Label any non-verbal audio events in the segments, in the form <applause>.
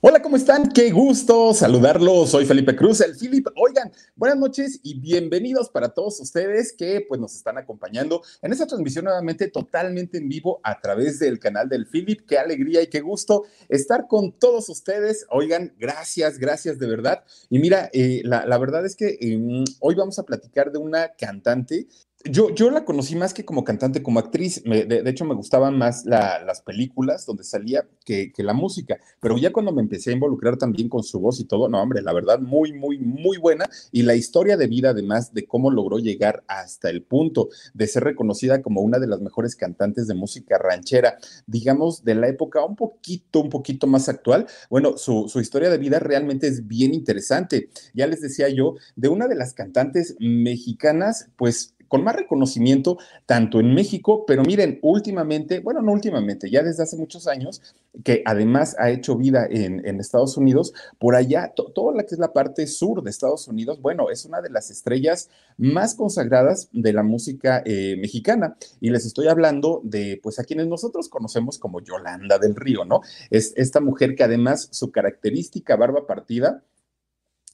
Hola, ¿cómo están? Qué gusto saludarlos. Soy Felipe Cruz, el Philip. Oigan, buenas noches y bienvenidos para todos ustedes que pues nos están acompañando en esta transmisión nuevamente totalmente en vivo a través del canal del Philip. Qué alegría y qué gusto estar con todos ustedes. Oigan, gracias, gracias de verdad. Y mira, eh, la, verdad es que em, hoy vamos a platicar de una cantante yo, yo la conocí más que como cantante, como actriz. de, hecho, me gustaban más las películas donde salía que, la música. Pero ya cuando me empecé a involucrar también con su voz y todo, no, hombre, la verdad, muy, muy, muy buena. Y la historia de vida, además, de cómo logró llegar hasta el punto de ser reconocida como una de las mejores cantantes de música ranchera, digamos, de la época un poquito, un poquito más actual. Bueno, su, su historia de vida realmente es bien interesante. Ya les decía yo, de una de las cantantes mexicanas, pues con más reconocimiento tanto en México, pero miren, últimamente, bueno, no últimamente, ya desde hace muchos años, que además ha hecho vida en, Estados Unidos, por allá, toda la que es la parte sur de Estados Unidos, bueno, es una de las estrellas más consagradas de la música eh, mexicana. Y les estoy hablando de, pues, a quienes nosotros conocemos como Yolanda del Río, ¿no? Es esta mujer que además su característica barba partida,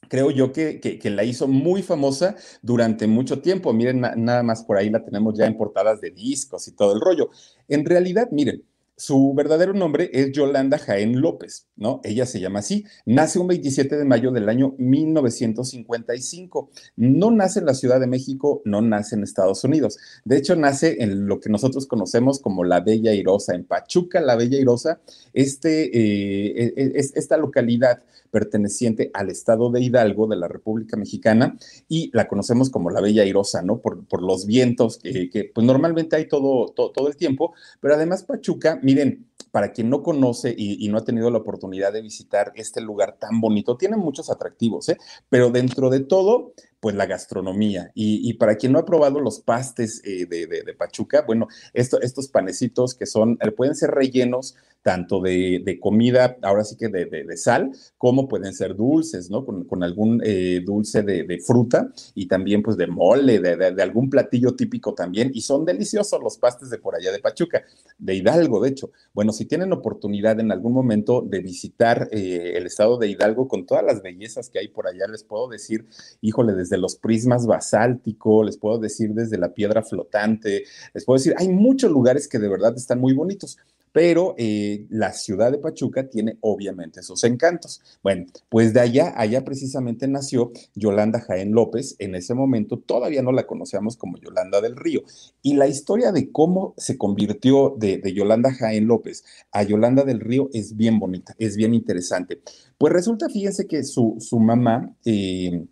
creo yo que, que, la hizo muy famosa durante mucho tiempo. Miren, nada más por ahí la tenemos ya en portadas de discos y todo el rollo. En realidad, miren, su verdadero nombre es Yolanda Jaén López, ¿no? Ella se llama así. Nace un 27 de mayo del año 1955. No nace en la Ciudad de México, no nace en Estados Unidos. De hecho, nace en lo que nosotros conocemos como la Bella Irosa, en Pachuca, la Bella Irosa, este, eh, e, e, es, esta localidad perteneciente al estado de Hidalgo de la República Mexicana y la conocemos como la Bella Irosa, ¿no? Por, por los vientos que, pues normalmente hay todo, todo, todo el tiempo, pero además Pachuca miren, para quien no conoce y, no ha tenido la oportunidad de visitar este lugar tan bonito, tiene muchos atractivos, ¿eh? pero dentro de todo, pues la gastronomía. Y, para quien no ha probado los pastes eh, de, Pachuca, bueno, estos panecitos que son, eh, pueden ser rellenos tanto de, comida, ahora sí que de, sal, como pueden ser dulces, ¿no? Con, algún eh, dulce de, fruta y también pues de mole, de, algún platillo típico también. Y son deliciosos los pastes de por allá de Pachuca, de Hidalgo, de hecho. Bueno, si tienen oportunidad en algún momento de visitar el estado de Hidalgo con todas las bellezas que hay por allá, les puedo decir, híjole, desde los prismas basálticos, les puedo decir desde la piedra flotante, les puedo decir, hay muchos lugares que de verdad están muy bonitos pero eh, la ciudad de Pachuca tiene obviamente sus encantos. Bueno, pues de allá, allá precisamente nació Yolanda Jaén López. En ese momento todavía no la conocíamos como Yolanda del Río. Y la historia de cómo se convirtió de, Yolanda Jaén López a Yolanda del Río es bien bonita, es bien interesante. Pues resulta, fíjense que su, su mamá... Eh,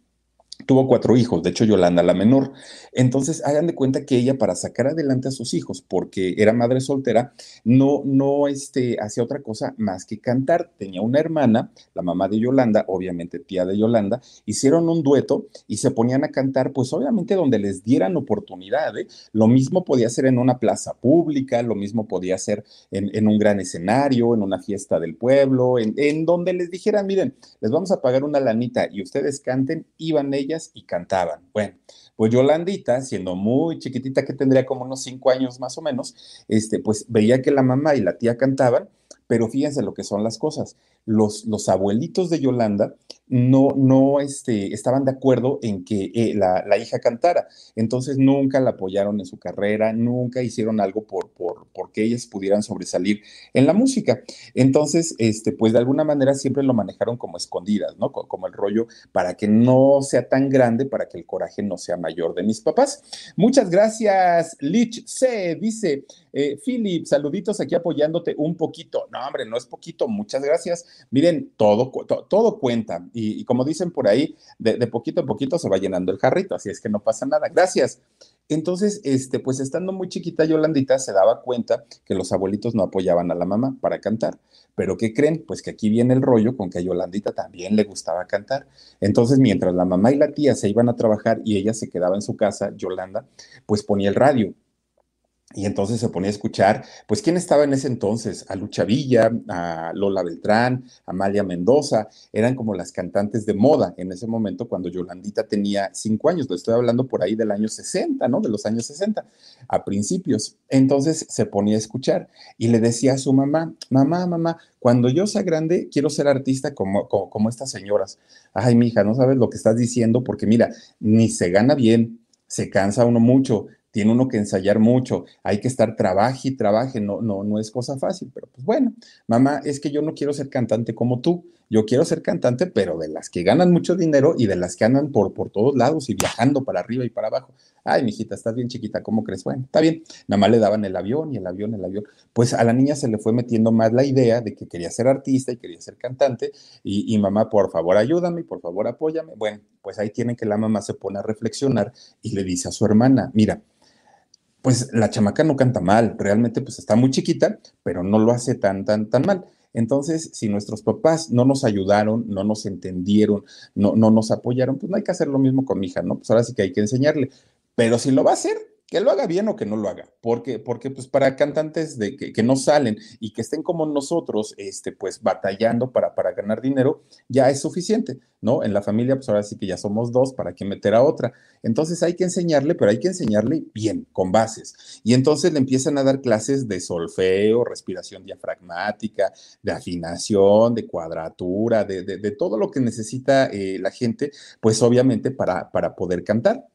tuvo cuatro hijos, de hecho Yolanda la menor. Entonces, hagan de cuenta que ella para sacar adelante a sus hijos, porque era madre soltera, no, no este, hacía otra cosa más que cantar. Tenía una hermana, la mamá de Yolanda, obviamente tía de Yolanda, hicieron un dueto y se ponían a cantar, pues obviamente donde les dieran oportunidad. ¿eh? Lo mismo podía ser en una plaza pública, lo mismo podía ser en, un gran escenario, en una fiesta del pueblo, en, en donde les dijeran, miren, les vamos a pagar una lanita y ustedes canten, iban ellas y cantaban. Bueno, pues Yolandita, siendo muy chiquitita, que tendría como unos cinco años más o menos, este, pues veía que la mamá y la tía cantaban, pero fíjense lo que son las cosas. Los, los abuelitos de Yolanda no, no este, estaban de acuerdo en que eh, la, hija cantara. Entonces nunca la apoyaron en su carrera, nunca hicieron algo por, por, que ellas pudieran sobresalir en la música. Entonces, este, pues de alguna manera siempre lo manejaron como escondidas, ¿no? Como el rollo para que no sea tan grande, para que el coraje no sea mayor de mis papás. Muchas gracias, Lich C. Dice, eh, Philip, saluditos aquí apoyándote un poquito. No, hombre, no es poquito, muchas gracias. Miren, todo, todo, cuenta. Como dicen por ahí, de, poquito a poquito se va llenando el jarrito, así es que no pasa nada. Gracias. Entonces, este, pues estando muy chiquita Yolandita se daba cuenta que los abuelitos no apoyaban a la mamá para cantar. Pero ¿qué creen? Pues que aquí viene el rollo con que a Yolandita también le gustaba cantar. Entonces, mientras la mamá y la tía se iban a trabajar y ella se quedaba en su casa, Yolanda, pues ponía el radio Y entonces se ponía a escuchar, pues, ¿quién estaba en ese entonces? A Lucha Villa, a Lola Beltrán, a Amalia Mendoza, eran como las cantantes de moda en ese momento cuando Yolandita tenía cinco años, lo estoy hablando por ahí del año 60, ¿no? De los años 60, a principios. Entonces se ponía a escuchar y le decía a su mamá, mamá, mamá, cuando yo sea grande, quiero ser artista como, como, como estas señoras. Ay, mija, no sabes lo que estás diciendo porque mira, ni se gana bien, se cansa uno mucho, tiene uno que ensayar mucho, hay que estar trabaje y trabaje, no, no, no es cosa fácil, pero pues bueno, mamá, es que yo no quiero ser cantante como tú, yo quiero ser cantante, pero de las que ganan mucho dinero y de las que andan por, por todos lados y viajando para arriba y para abajo. Ay, mijita, estás bien chiquita, ¿cómo crees? Bueno, está bien, nada más le daban el avión y el avión, el avión. Pues a la niña se le fue metiendo más la idea de que quería ser artista y quería ser cantante y, y mamá, por favor, ayúdame, por favor, apóyame. Bueno, pues ahí tienen que la mamá se pone a reflexionar y le dice a su hermana, mira, pues la chamaca no canta mal, realmente pues está muy chiquita, pero no lo hace tan, tan, tan mal. Entonces, si nuestros papás no nos ayudaron, no nos entendieron, no, no nos apoyaron, pues no hay que hacer lo mismo con mi hija, ¿no? Pues ahora sí que hay que enseñarle. Pero si lo va a hacer, que lo haga bien o que no lo haga, porque, porque pues para cantantes de que, que, no salen y que estén como nosotros, este, pues batallando para, para ganar dinero, ya es suficiente, ¿no? En la familia, pues ahora sí que ya somos dos, ¿para qué meter a otra? Entonces hay que enseñarle, pero hay que enseñarle bien, con bases. Y entonces le empiezan a dar clases de solfeo, respiración diafragmática, de afinación, de cuadratura, de, de, de todo lo que necesita eh, la gente, pues obviamente para, para poder cantar.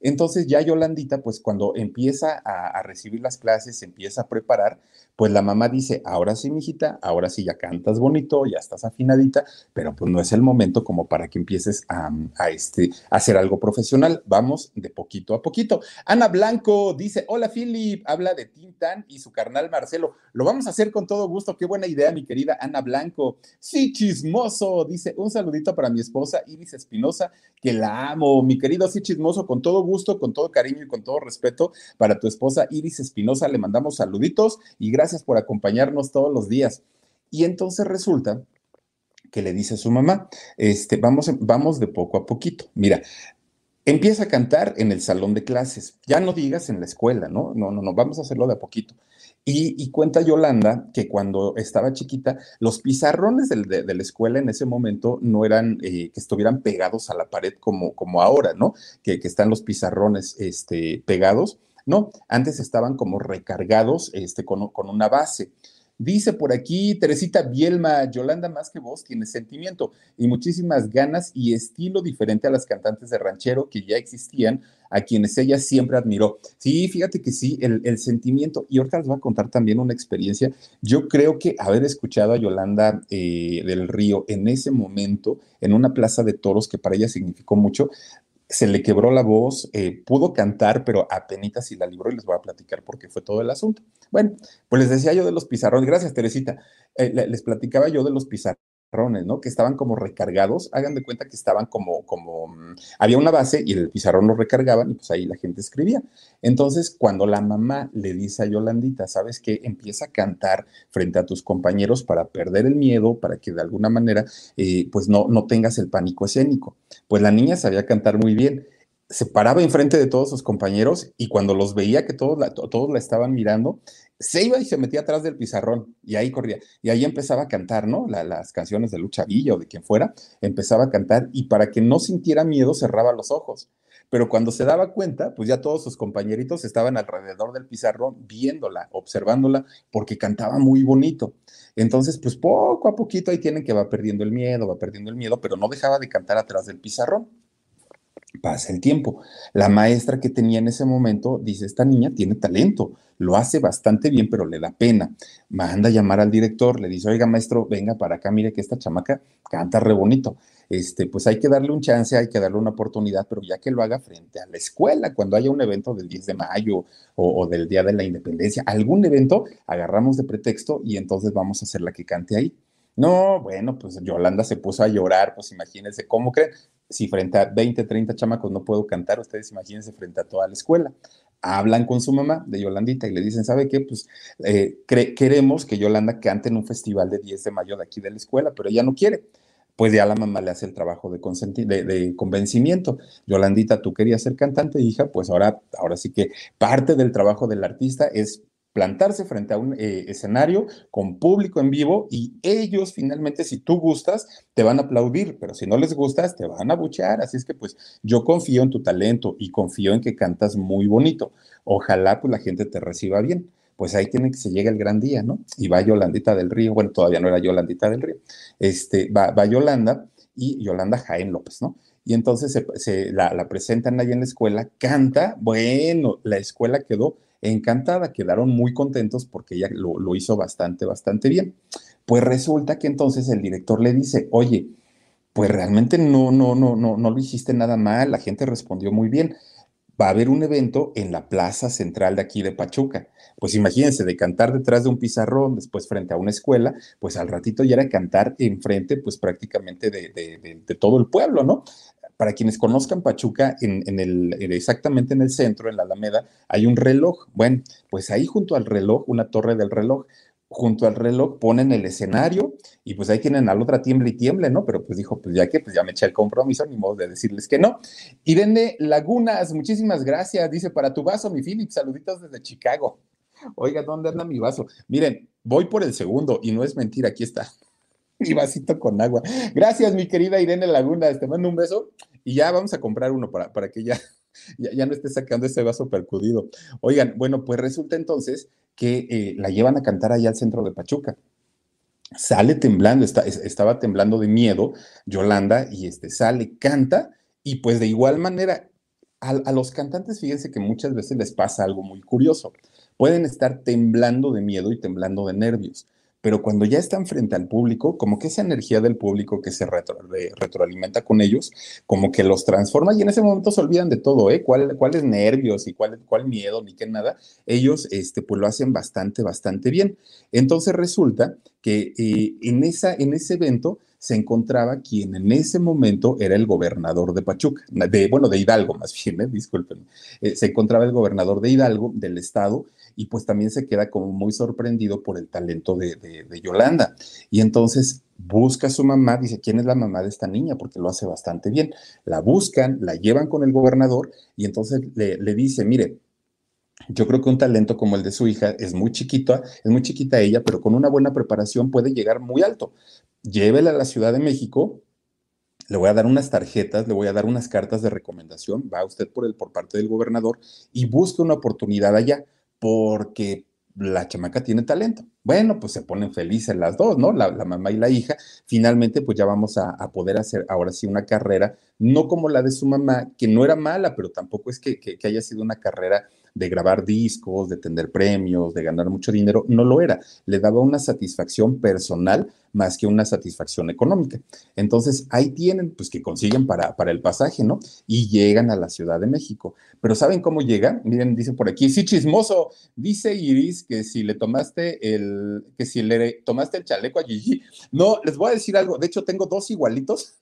Entonces ya Yolandita, pues cuando empieza a, recibir las clases, empieza a preparar, pues la mamá dice, ahora sí, mijita, ahora sí ya cantas bonito, ya estás afinadita, pero pues no es el momento como para que empieces a, este, a hacer algo profesional. Vamos de poquito a poquito. Ana Blanco dice, hola Philip, habla de Tintan y su carnal Marcelo. Lo vamos a hacer con todo gusto. Qué buena idea, mi querida Ana Blanco. Sí, chismoso, dice, un saludito para mi esposa Iris Espinosa, que la amo. Mi querido Sí Chismoso, con todo gusto, con todo cariño y con todo respeto para tu esposa Iris Espinosa, le mandamos saluditos y gracias por acompañarnos todos los días. Y entonces resulta que le dice a su mamá, este, vamos, vamos de poco a poquito. Mira, empieza a cantar en el salón de clases. Ya no digas en la escuela, ¿no? No, no, no, vamos a hacerlo de a poquito. Y, cuenta Yolanda que cuando estaba chiquita, los pizarrones de, de, de la escuela en ese momento no eran eh, que estuvieran pegados a la pared como, como ahora, ¿no? Que, que están los pizarrones este, pegados no, antes estaban como recargados este, con, con una base. Dice por aquí Teresita Bielma, Yolanda más que vos tiene sentimiento y muchísimas ganas y estilo diferente a las cantantes de ranchero que ya existían, a quienes ella siempre admiró. Sí, fíjate que sí, el, sentimiento, y ahorita les voy a contar también una experiencia. Yo creo que haber escuchado a Yolanda eh, del Río en ese momento, en una plaza de toros que para ella significó mucho, se le quebró la voz, eh, pudo cantar, pero apenas si la libró y les voy a platicar por qué fue todo el asunto. Bueno, pues les decía yo de los pizarrones, gracias Teresita, eh, les platicaba yo de los pizarrones Que estaban como recargados, hagan de cuenta que estaban como, como, mm, había una base y el pizarrón lo recargaban y pues ahí la gente escribía. Entonces, cuando la mamá le dice a Yolandita, ¿sabes qué? Empieza a cantar frente a tus compañeros para perder el miedo, para que de alguna manera, eh, pues no, no tengas el pánico escénico. Pues la niña sabía cantar muy bien se paraba enfrente de todos sus compañeros y cuando los veía que todos todos la estaban mirando, se iba y se metía atrás del pizarrón y ahí corría. Y ahí empezaba a cantar, ¿no? La, las canciones de Lucha Villa o de quien fuera, empezaba a cantar y para que no sintiera miedo cerraba los ojos. Pero cuando se daba cuenta, pues ya todos sus compañeritos estaban alrededor del pizarrón viéndola, observándola, porque cantaba muy bonito. Entonces, pues poco a poquito ahí tienen que va perdiendo el miedo, va perdiendo el miedo, pero no dejaba de cantar atrás del pizarrón pasa el tiempo. La maestra que tenía en ese momento dice, esta niña tiene talento, lo hace bastante bien, pero le da pena. Manda a llamar al director, le dice, oiga maestro, venga para acá, mire que esta chamaca canta re bonito. Este, pues hay que darle un chance, hay que darle una oportunidad, pero ya que lo haga frente a la escuela, cuando haya un evento del 10 de mayo o, o del Día de la Independencia, algún evento, agarramos de pretexto y entonces vamos a hacer la que cante ahí. No, bueno, pues Yolanda se puso a llorar, pues imagínense cómo creen si frente a 20, 30 chamacos no puedo cantar, ustedes imagínense frente a toda la escuela. Hablan con su mamá de Yolandita y le dicen, ¿sabe qué? Pues eh, queremos que Yolanda cante en un festival de 10 de mayo de aquí de la escuela, pero ella no quiere. pues ya la mamá le hace el trabajo de, de, convencimiento. Yolandita, tú querías ser cantante, hija, pues ahora, ahora sí que parte del trabajo del artista es plantarse frente a un eh, escenario con público en vivo y ellos finalmente, si tú gustas, te van a aplaudir, pero si no les gustas, te van a buchear. Así es que pues yo confío en tu talento y confío en que cantas muy bonito. Ojalá pues la gente te reciba bien. Pues ahí tiene que se llegue el gran día, ¿no? Y va Yolandita del Río, bueno, todavía no era Yolandita del Río, este, va, va Yolanda y Yolanda Jaén López, ¿no? Y entonces se, la, la presentan ahí en la escuela, canta, bueno, la escuela quedó encantada, quedaron muy contentos porque ella lo, hizo bastante, bastante bien. Pues resulta que entonces el director le dice, oye, pues realmente no, no, no, no, no lo hiciste nada mal, la gente respondió muy bien. Va a haber un evento en la plaza central de aquí de Pachuca. Pues imagínense, de cantar detrás de un pizarrón, después frente a una escuela, pues al ratito ya era cantar enfrente, pues prácticamente de, de todo el pueblo, ¿no? Para quienes conozcan Pachuca, en, el, exactamente en el centro, en la Alameda, hay un reloj. Bueno, pues ahí junto al reloj, una torre del reloj, junto al reloj ponen el escenario y pues ahí tienen a la otra tiemble y tiemble, ¿no? Pero pues dijo, pues ya que, pues ya me eché el compromiso, ni modo de decirles que no. Irene Lagunas, muchísimas gracias, dice, para tu vaso, mi Philip, saluditos desde Chicago. Oiga, ¿dónde anda mi vaso? Miren, voy por el segundo y no es mentira, aquí está mi vasito con agua. Gracias, mi querida Irene Laguna. Te mando un beso y ya vamos a comprar uno para, para que <laughs> ya, ya, no esté sacando ese vaso percudido. Oigan, bueno, pues resulta entonces que eh, la llevan a cantar allá al centro de Pachuca. Sale temblando, está, estaba temblando de miedo Yolanda y este sale, canta y pues de igual manera a, a los cantantes, fíjense que muchas veces les pasa algo muy curioso. Pueden estar temblando de miedo y temblando de nervios pero cuando ya están frente al público, como que esa energía del público que se retroalimenta con ellos, como que los transforma y en ese momento se olvidan de todo, ¿eh? ¿Cuál, cuáles nervios y cuál, cuál miedo ni qué nada? Ellos, este, pues lo hacen bastante, bastante bien. Entonces resulta que eh, en, esa, en ese evento se encontraba quien en ese momento era el gobernador de Pachuca, de, bueno, de Hidalgo más bien, ¿eh? disculpen. Eh, se encontraba el gobernador de Hidalgo, del estado, y pues también se queda como muy sorprendido por el talento de, Yolanda. Y entonces busca a su mamá, dice, ¿quién es la mamá de esta niña? Porque lo hace bastante bien. La buscan, la llevan con el gobernador y entonces le, le dice, mire, yo creo que un talento como el de su hija es muy chiquito, es muy chiquita ella, pero con una buena preparación puede llegar muy alto. Llévela a la Ciudad de México, le voy a dar unas tarjetas, le voy a dar unas cartas de recomendación, va usted por el por parte del gobernador y busque una oportunidad allá porque la chamaca tiene talento. Bueno, pues se ponen felices las dos, ¿no? La, mamá y la hija. Finalmente, pues ya vamos a, poder hacer ahora sí una carrera, no como la de su mamá, que no era mala, pero tampoco es que, haya sido una carrera de grabar discos, de tener premios, de ganar mucho dinero, no lo era. Le daba una satisfacción personal más que una satisfacción económica. Entonces, ahí tienen, pues que consiguen para, para el pasaje, ¿no? Y llegan a la Ciudad de México. Pero ¿saben cómo llegan? Miren, dice por aquí, sí, chismoso. Dice Iris que si le tomaste el, que si le tomaste el chaleco a Gigi. No, les voy a decir algo. De hecho, tengo dos igualitos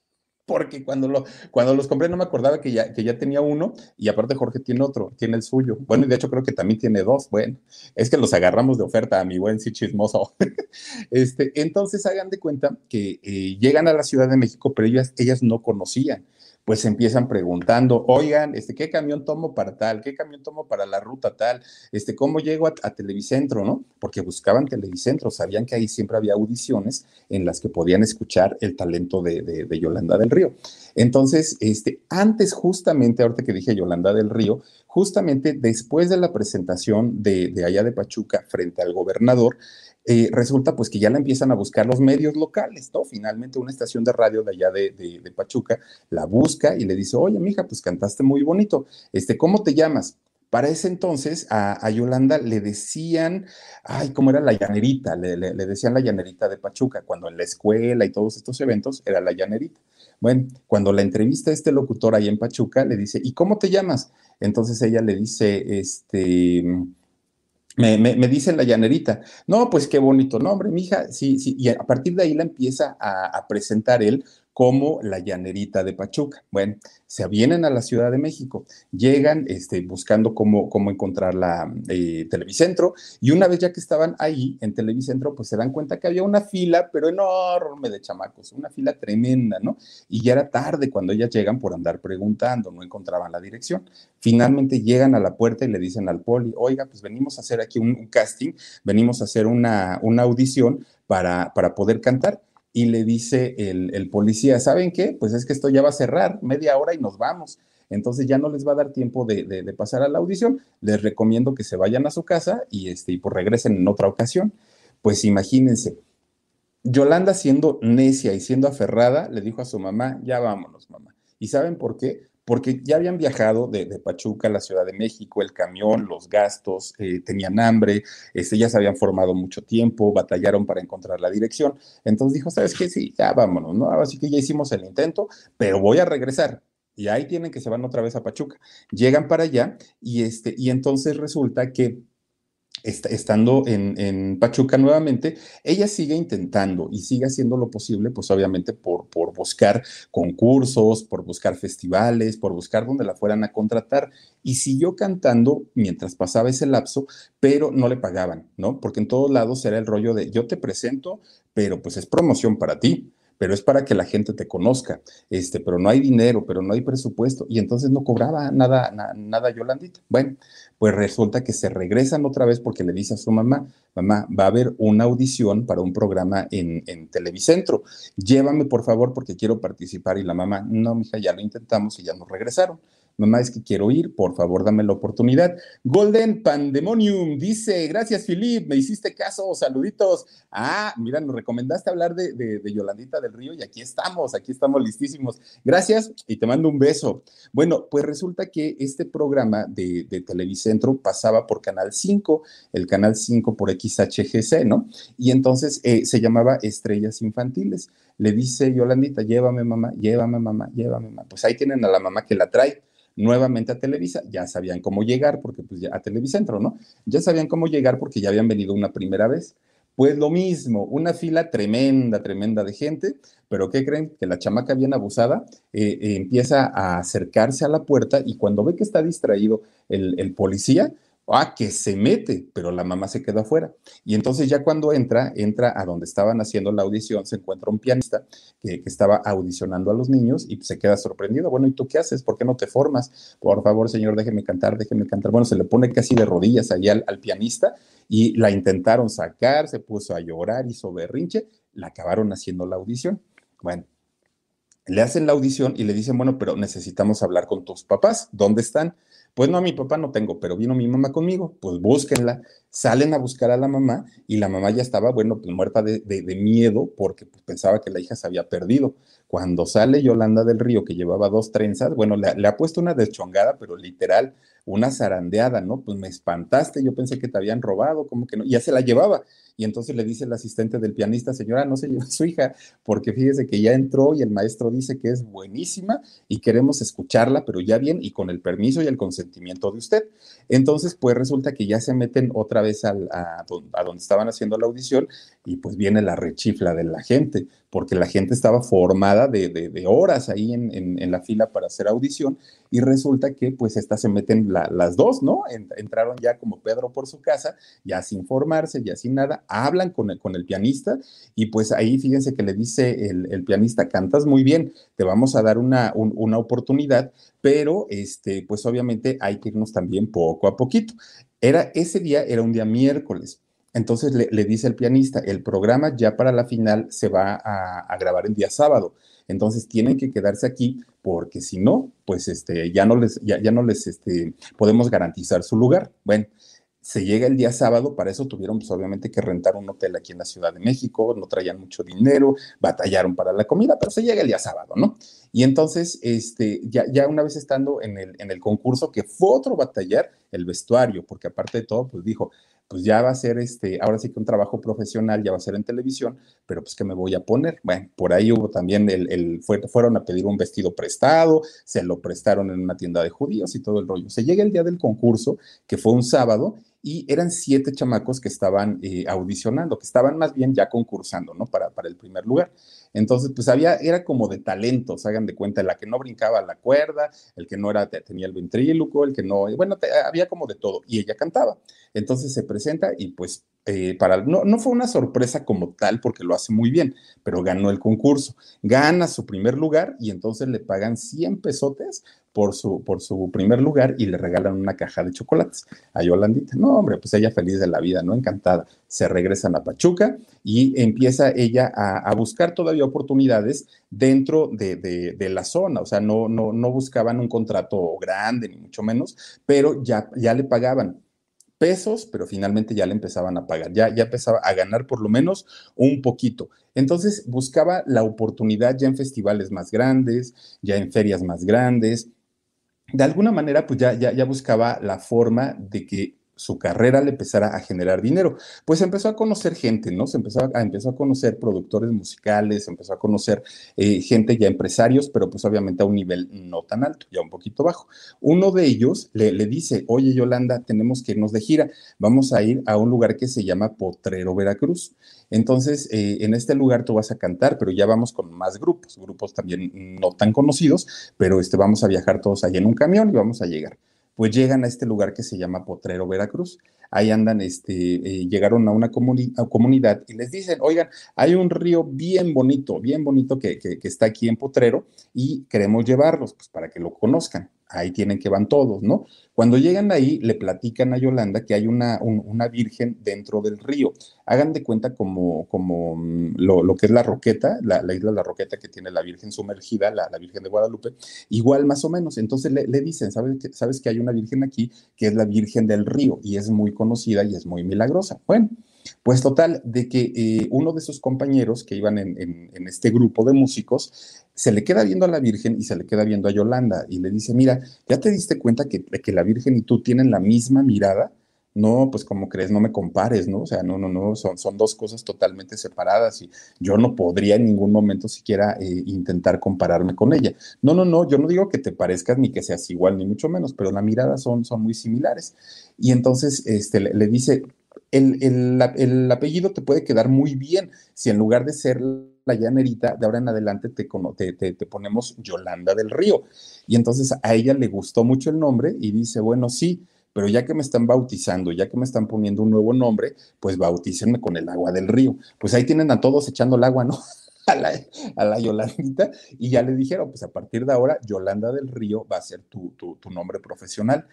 porque cuando, lo, cuando los compré no me acordaba que ya, que ya tenía uno y aparte Jorge tiene otro, tiene el suyo. Bueno, y de hecho creo que también tiene dos. Bueno, es que los agarramos de oferta a mi buen sí chismoso. <laughs> este, entonces hagan de cuenta que eh, llegan a la Ciudad de México, pero ellas, ellas no conocían pues empiezan preguntando, oigan, este, ¿qué camión tomo para tal? ¿Qué camión tomo para la ruta tal? Este, ¿Cómo llego a, Televicentro, no? Porque buscaban Televicentro, sabían que ahí siempre había audiciones en las que podían escuchar el talento de, Yolanda del Río. Entonces, este, antes justamente, ahorita que dije Yolanda del Río, justamente después de la presentación de, de allá de Pachuca frente al gobernador, eh, resulta pues que ya la empiezan a buscar los medios locales, ¿no? Finalmente una estación de radio de allá de, Pachuca la busca y le dice, oye, mija, pues cantaste muy bonito, este, ¿cómo te llamas? Para ese entonces a, Yolanda le decían, ay, ¿cómo era la llanerita? Le, decían la llanerita de Pachuca, cuando en la escuela y todos estos eventos era la llanerita. Bueno, cuando la entrevista a este locutor ahí en Pachuca, le dice, ¿y cómo te llamas? Entonces ella le dice, este, me, me, dicen la llanerita, no, pues qué bonito nombre, mija, sí, sí, y a partir de ahí la empieza a, presentar él como la llanerita de Pachuca. Bueno, se vienen a la Ciudad de México, llegan este, buscando cómo, cómo encontrar la eh, Televicentro y una vez ya que estaban ahí en Televicentro, pues se dan cuenta que había una fila, pero enorme de chamacos, una fila tremenda, ¿no? Y ya era tarde cuando ellas llegan por andar preguntando, no encontraban la dirección. Finalmente llegan a la puerta y le dicen al poli, oiga, pues venimos a hacer aquí un, casting, venimos a hacer una, una audición para, para poder cantar y le dice el, policía, ¿saben qué? Pues es que esto ya va a cerrar media hora y nos vamos. Entonces ya no les va a dar tiempo de, pasar a la audición. Les recomiendo que se vayan a su casa y, este, y pues regresen en otra ocasión. Pues imagínense, Yolanda siendo necia y siendo aferrada, le dijo a su mamá, ya vámonos, mamá. ¿Y saben por qué? Porque ya habían viajado de, Pachuca a la Ciudad de México, el camión, los gastos, eh, tenían hambre, este, ya se habían formado mucho tiempo, batallaron para encontrar la dirección. Entonces dijo, ¿sabes qué? Sí, ya vámonos, ¿no? Así que ya hicimos el intento, pero voy a regresar. Y ahí tienen que se van otra vez a Pachuca. Llegan para allá y, este, y entonces resulta que estando en, Pachuca nuevamente, ella sigue intentando y sigue haciendo lo posible, pues obviamente por, por buscar concursos, por buscar festivales, por buscar donde la fueran a contratar. Y siguió cantando mientras pasaba ese lapso, pero no le pagaban, ¿no? Porque en todos lados era el rollo de yo te presento, pero pues es promoción para ti pero es para que la gente te conozca, este, pero no hay dinero, pero no hay presupuesto, y entonces no cobraba nada, nada Yolandita. Bueno, pues resulta que se regresan otra vez porque le dice a su mamá, mamá, va a haber una audición para un programa en, en Televicentro, llévame por favor porque quiero participar, y la mamá, no, mija, ya lo intentamos y ya nos regresaron mamá, es que quiero ir, por favor, dame la oportunidad. Golden Pandemonium dice, gracias, Filip, me hiciste caso, saluditos. Ah, mira, nos recomendaste hablar de, de, Yolandita del Río y aquí estamos, aquí estamos listísimos. Gracias y te mando un beso. Bueno, pues resulta que este programa de, de Televicentro pasaba por Canal 5, el Canal 5 por XHGC, ¿no? Y entonces eh, se llamaba Estrellas Infantiles. Le dice Yolandita, llévame mamá, llévame mamá, llévame mamá. Pues ahí tienen a la mamá que la trae nuevamente a Televisa, ya sabían cómo llegar, porque pues ya a Televicentro, ¿no? Ya sabían cómo llegar porque ya habían venido una primera vez. Pues lo mismo, una fila tremenda, tremenda de gente, pero ¿qué creen? Que la chamaca bien abusada eh, eh, empieza a acercarse a la puerta y cuando ve que está distraído el, el policía, Ah, que se mete, pero la mamá se queda afuera. Y entonces ya cuando entra, entra a donde estaban haciendo la audición, se encuentra un pianista que, estaba audicionando a los niños y se queda sorprendido. Bueno, ¿y tú qué haces? ¿Por qué no te formas? Por favor, señor, déjeme cantar, déjeme cantar. Bueno, se le pone casi de rodillas ahí al, al pianista y la intentaron sacar, se puso a llorar, hizo berrinche, la acabaron haciendo la audición. Bueno, le hacen la audición y le dicen, bueno, pero necesitamos hablar con tus papás, ¿dónde están? Pues no, mi papá no tengo, pero vino mi mamá conmigo, pues búsquenla. Salen a buscar a la mamá y la mamá ya estaba, bueno, pues muerta de, miedo porque pues, pensaba que la hija se había perdido. Cuando sale Yolanda del Río, que llevaba dos trenzas, bueno, le, le ha puesto una deschongada, pero literal, una zarandeada, ¿no? Pues me espantaste, yo pensé que te habían robado, como que no, ya se la llevaba. Y entonces le dice el asistente del pianista, señora, no se lleva su hija, porque fíjese que ya entró y el maestro dice que es buenísima y queremos escucharla, pero ya bien y con el permiso y el consentimiento de usted. Entonces, pues resulta que ya se meten otra vez a, a donde estaban haciendo la audición y pues viene la rechifla de la gente porque la gente estaba formada de, horas ahí en, la fila para hacer audición y resulta que pues estas se meten las dos, ¿no? entraron ya como Pedro por su casa, ya sin formarse, ya sin nada, hablan con el, con el pianista y pues ahí fíjense que le dice el, pianista, cantas muy bien, te vamos a dar una, una oportunidad, pero este, pues obviamente hay que irnos también poco a poquito. Era, ese día era un día miércoles, entonces le, dice el pianista, el programa ya para la final se va a, grabar el día sábado. Entonces tienen que quedarse aquí porque si no, pues este, ya no les, ya, no les este, podemos garantizar su lugar. Bueno, se llega el día sábado, para eso tuvieron pues, obviamente que rentar un hotel aquí en la Ciudad de México, no traían mucho dinero, batallaron para la comida, pero se llega el día sábado, ¿no? Y entonces, este, ya, ya una vez estando en el, en el concurso, que fue otro batallar, el vestuario, porque aparte de todo, pues dijo, pues ya va a ser este, ahora sí que un trabajo profesional, ya va a ser en televisión, pero pues que me voy a poner. Bueno, por ahí hubo también el, el fueron a pedir un vestido prestado, se lo prestaron en una tienda de judíos y todo el rollo. Se llega el día del concurso, que fue un sábado, y eran siete chamacos que estaban eh, audicionando, que estaban más bien ya concursando, ¿no? Para, para el primer lugar. Entonces, pues había, era como de talentos, hagan de cuenta, la que no brincaba la cuerda, el que no era, tenía el ventríloco, el que no, bueno, había como de todo, y ella cantaba. Entonces se presenta y pues eh, para, no, no fue una sorpresa como tal porque lo hace muy bien, pero ganó el concurso, gana su primer lugar y entonces le pagan 100 pesotes por su, por su primer lugar y le regalan una caja de chocolates a Yolandita. No, hombre, pues ella feliz de la vida, ¿no? Encantada. Se regresan a Pachuca y empieza ella a, buscar todavía oportunidades dentro de, de, la zona. O sea, no, no, no buscaban un contrato grande, ni mucho menos, pero ya, ya le pagaban pesos, pero finalmente ya le empezaban a pagar, ya, ya empezaba a ganar por lo menos un poquito. Entonces buscaba la oportunidad ya en festivales más grandes, ya en ferias más grandes, de alguna manera, pues ya, ya, ya buscaba la forma de que su carrera le empezara a generar dinero. Pues empezó a conocer gente, ¿no? Se empezó a, empezó a conocer productores musicales, empezó a conocer eh, gente ya empresarios, pero pues obviamente a un nivel no tan alto, ya un poquito bajo. Uno de ellos le, dice, oye Yolanda, tenemos que irnos de gira, vamos a ir a un lugar que se llama Potrero, Veracruz. Entonces, eh, en este lugar tú vas a cantar, pero ya vamos con más grupos, grupos también no tan conocidos, pero este, vamos a viajar todos ahí en un camión y vamos a llegar pues llegan a este lugar que se llama Potrero, Veracruz. Ahí andan, este, eh, llegaron a una comunidad y les dicen, oigan, hay un río bien bonito, bien bonito que, que, que está aquí en Potrero y queremos llevarlos, pues para que lo conozcan ahí tienen que van todos, ¿no? Cuando llegan ahí, le platican a Yolanda que hay una, una virgen dentro del río. Hagan de cuenta como, como mm, lo, que es la roqueta, la, isla de la roqueta que tiene la virgen sumergida, la, Virgen de Guadalupe, igual más o menos. Entonces le, dicen, ¿sabes que, ¿sabes que hay una virgen aquí que es la Virgen del Río y es muy conocida y es muy milagrosa? Bueno. Pues total, de que eh, uno de sus compañeros que iban en, este grupo de músicos se le queda viendo a la Virgen y se le queda viendo a Yolanda y le dice, mira, ¿ya te diste cuenta que, que la Virgen y tú tienen la misma mirada? No, pues como crees, no me compares, ¿no? O sea, no, no, no, son, son dos cosas totalmente separadas y yo no podría en ningún momento siquiera eh, intentar compararme con ella. No, no, no, yo no digo que te parezcas ni que seas igual, ni mucho menos, pero la mirada son, son muy similares. Y entonces este, le dice, el, apellido te puede quedar muy bien si en lugar de ser la llanerita, de ahora en adelante te, te, te, ponemos Yolanda del Río. Y entonces a ella le gustó mucho el nombre y dice, bueno, sí, pero ya que me están bautizando, ya que me están poniendo un nuevo nombre, pues bautícenme con el agua del río. Pues ahí tienen a todos echando el agua, ¿no? <laughs> A la, a la, Yolandita y ya le dijeron, pues a partir de ahora, Yolanda del Río va a ser tu, tu, tu nombre profesional.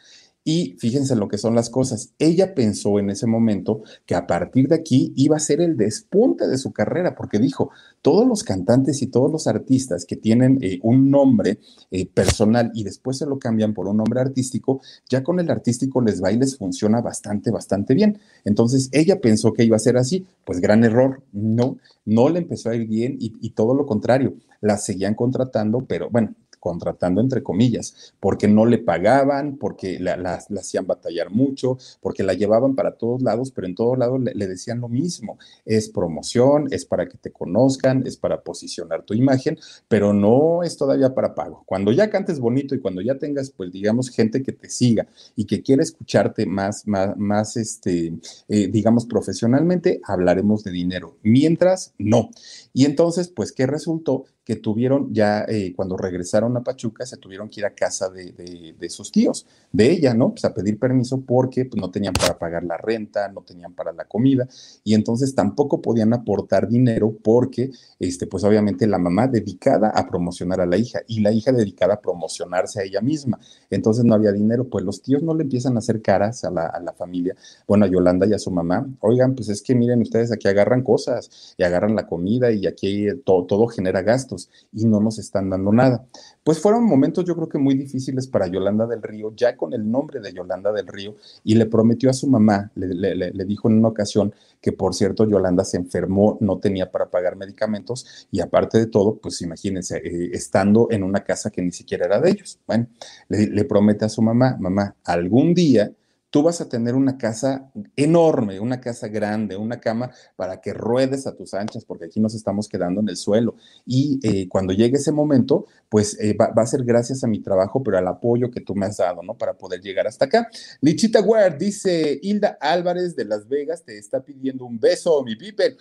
Y fíjense lo que son las cosas. Ella pensó en ese momento que a partir de aquí iba a ser el despunte de su carrera, porque dijo, todos los cantantes y todos los artistas que tienen eh, un nombre eh, personal y después se lo cambian por un nombre artístico, ya con el artístico les va y les funciona bastante, bastante bien. Entonces ella pensó que iba a ser así, pues gran error, no, no le empezó a ir bien y, y todo lo contrario, la seguían contratando, pero bueno, contratando entre comillas, porque no le pagaban, porque la, hacían batallar mucho, porque la llevaban para todos lados, pero en todos lados le, decían lo mismo, es promoción, es para que te conozcan, es para posicionar tu imagen, pero no es todavía para pago. Cuando ya cantes bonito y cuando ya tengas, pues digamos, gente que te siga y que quiera escucharte más, más, más este, eh, digamos, profesionalmente, hablaremos de dinero. Mientras, no. Y entonces, pues, ¿qué resultó? Que tuvieron ya eh, cuando regresaron a Pachuca, se tuvieron que ir a casa de, de, sus tíos, de ella, ¿no? Pues a pedir permiso porque pues, no tenían para pagar la renta, no tenían para la comida y entonces tampoco podían aportar dinero porque, este, pues obviamente la mamá dedicada a promocionar a la hija y la hija dedicada a promocionarse a ella misma. Entonces no había dinero, pues los tíos no le empiezan a hacer caras a la, a la familia, bueno, a Yolanda y a su mamá. Oigan, pues es que miren ustedes, aquí agarran cosas y agarran la comida y aquí todo, todo genera gasto y no nos están dando nada. Pues fueron momentos yo creo que muy difíciles para Yolanda del Río, ya con el nombre de Yolanda del Río, y le prometió a su mamá, le, dijo en una ocasión que por cierto Yolanda se enfermó, no tenía para pagar medicamentos y aparte de todo, pues imagínense, eh, estando en una casa que ni siquiera era de ellos. Bueno, le promete a su mamá, mamá, algún día tú vas a tener una casa enorme, una casa grande, una cama para que ruedes a tus anchas, porque aquí nos estamos quedando en el suelo. Y eh, cuando llegue ese momento, pues eh, va, a ser gracias a mi trabajo, pero al apoyo que tú me has dado, ¿no? Para poder llegar hasta acá. Lichita Ware dice, Hilda Álvarez de Las Vegas te está pidiendo un beso, mi pipe.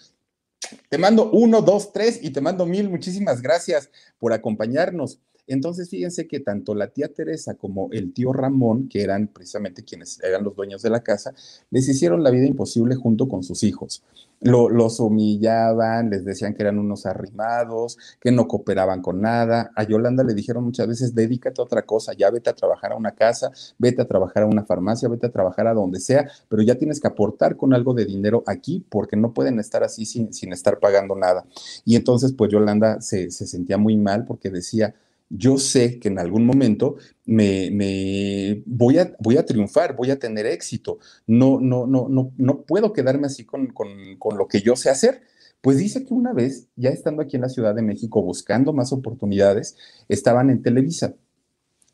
te mando uno, dos, tres y te mando mil. Muchísimas gracias por acompañarnos. Entonces, fíjense que tanto la tía Teresa como el tío Ramón, que eran precisamente quienes eran los dueños de la casa, les hicieron la vida imposible junto con sus hijos. los humillaban, les decían que eran unos arrimados, que no cooperaban con nada. A Yolanda le dijeron muchas veces, dedícate a otra cosa, ya vete a trabajar a una casa, vete a trabajar a una farmacia, vete a trabajar a donde sea, pero ya tienes que aportar con algo de dinero aquí porque no pueden estar así sin, sin estar pagando nada. Y entonces, pues Yolanda se, se sentía muy mal porque decía, yo sé que en algún momento me, voy, a, voy, a, triunfar, voy a tener éxito. No, no, no, no, no puedo quedarme así con, con lo que yo sé hacer. Pues dice que una vez, ya estando aquí en la Ciudad de México buscando más oportunidades, estaban en Televisa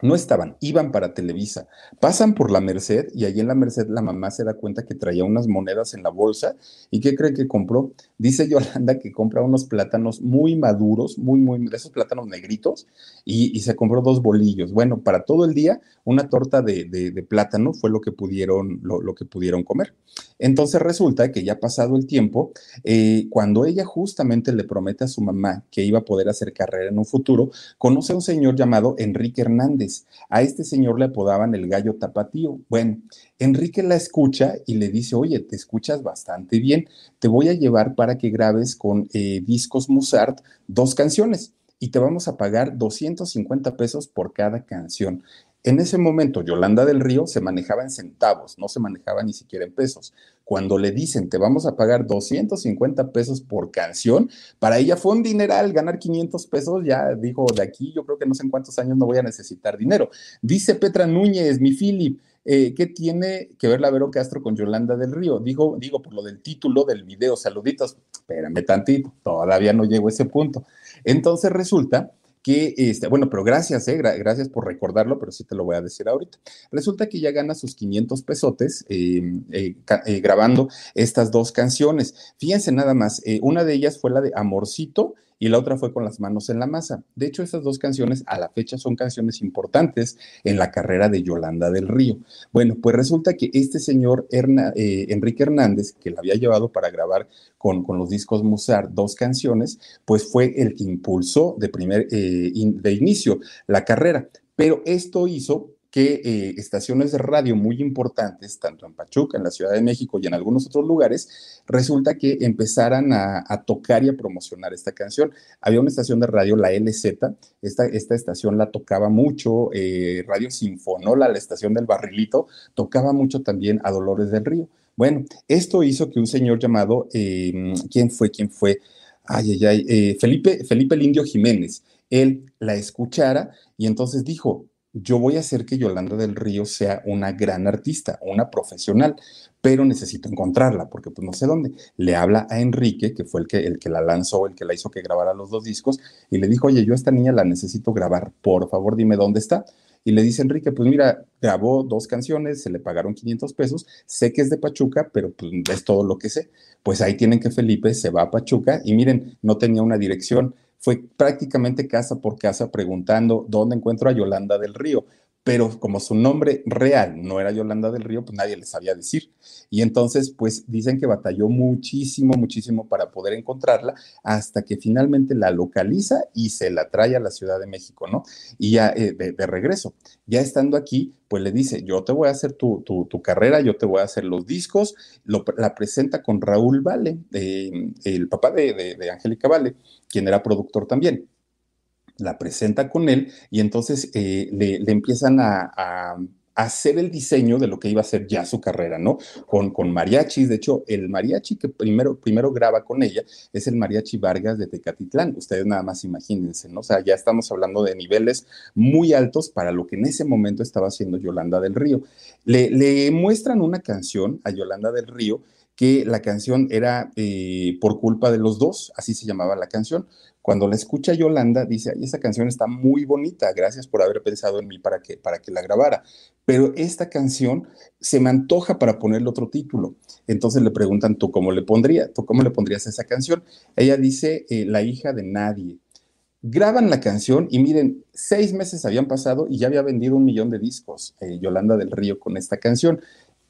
no estaban, iban para Televisa. Pasan por la Merced y allí en la Merced la mamá se da cuenta que traía unas monedas en la bolsa. ¿Y qué cree que compró? Dice Yolanda que compra unos plátanos muy maduros, muy, muy, de esos plátanos negritos, y, se compró dos bolillos. Bueno, para todo el día, una torta de, plátano fue lo que pudieron, lo, que pudieron comer. Entonces resulta que ya pasado el tiempo, eh, cuando ella justamente le promete a su mamá que iba a poder hacer carrera en un futuro, conoce a un señor llamado Enrique Hernández a este señor le apodaban el gallo tapatío. Bueno, Enrique la escucha y le dice, oye, te escuchas bastante bien, te voy a llevar para que grabes con eh, discos Mozart dos canciones y te vamos a pagar 250 pesos por cada canción. En ese momento, Yolanda del Río se manejaba en centavos, no se manejaba ni siquiera en pesos. Cuando le dicen, te vamos a pagar 250 pesos por canción, para ella fue un dineral ganar 500 pesos, ya dijo, de aquí yo creo que no sé en cuántos años no voy a necesitar dinero. Dice Petra Núñez, mi Philip, eh, ¿qué tiene que ver la Vero Castro con Yolanda del Río? Digo, digo, por lo del título del video, saluditos, espérame tantito, todavía no llego a ese punto. Entonces resulta que, este, bueno, pero gracias, eh, gracias por recordarlo, pero sí te lo voy a decir ahorita. Resulta que ya gana sus 500 pesotes em, eh, eh, grabando estas dos canciones. Fíjense nada más, una de ellas fue la de Amorcito y la otra fue con las manos en la masa. De hecho, esas dos canciones a la fecha son canciones importantes en la carrera de Yolanda del Río. Bueno, pues resulta que este señor eh, Enrique Hernández, que la había llevado para grabar con, con, los discos Mozart dos canciones, pues fue el que impulsó de, primer, eh, de inicio la carrera. Pero esto hizo que eh, estaciones de radio muy importantes, tanto en Pachuca, en la Ciudad de México y en algunos otros lugares, resulta que empezaran a, tocar y a promocionar esta canción. Había una estación de radio, la LZ, esta, esta estación la tocaba mucho, eh, Radio Sinfonola, la estación del Barrilito, tocaba mucho también a Dolores del Río. Bueno, esto hizo que un señor llamado, em, ¿quién fue? ¿Quién fue? Ay, ay, ay, eh, Felipe, Felipe Lindio Jiménez, él la escuchara y entonces dijo, yo voy a hacer que Yolanda del Río sea una gran artista, una profesional, pero necesito encontrarla porque pues no sé dónde. Le habla a Enrique, que fue el que, el que la lanzó, el que la hizo que grabara los dos discos, y le dijo, oye, yo a esta niña la necesito grabar, por favor dime dónde está. Y le dice Enrique, pues mira, grabó dos canciones, se le pagaron 500 pesos, sé que es de Pachuca, pero pues es todo lo que sé. Pues ahí tienen que Felipe se va a Pachuca y miren, no tenía una dirección fue prácticamente casa por casa preguntando dónde encuentro a Yolanda del Río pero como su nombre real no era Yolanda del Río, pues nadie le sabía decir. Y entonces, pues dicen que batalló muchísimo, muchísimo para poder encontrarla, hasta que finalmente la localiza y se la trae a la Ciudad de México, ¿no? Y ya eh, de, regreso, ya estando aquí, pues le dice, yo te voy a hacer tu, carrera, yo te voy a hacer los discos, la presenta con Raúl Vale, eh, el papá de, de Angélica Vale, quien era productor también la presenta con él y entonces eh, le, empiezan a, hacer el diseño de lo que iba a ser ya su carrera, ¿no? Con, con mariachis, de hecho, el mariachi que primero, primero graba con ella es el mariachi Vargas de Tecatitlán, ustedes nada más imagínense, ¿no? O sea, ya estamos hablando de niveles muy altos para lo que en ese momento estaba haciendo Yolanda del Río. Le, le muestran una canción a Yolanda del Río que la canción era eh, por culpa de los dos, así se llamaba la canción. Cuando la escucha Yolanda, dice, ay, esa canción está muy bonita, gracias por haber pensado en mí para que, para que la grabara. Pero esta canción se me antoja para ponerle otro título. Entonces le preguntan, ¿tú cómo le pondrías? ¿Tú cómo le pondrías a esa canción? Ella dice, eh, La hija de nadie. Graban la canción y miren, seis meses habían pasado y ya había vendido un millón de discos, eh, Yolanda del Río, con esta canción.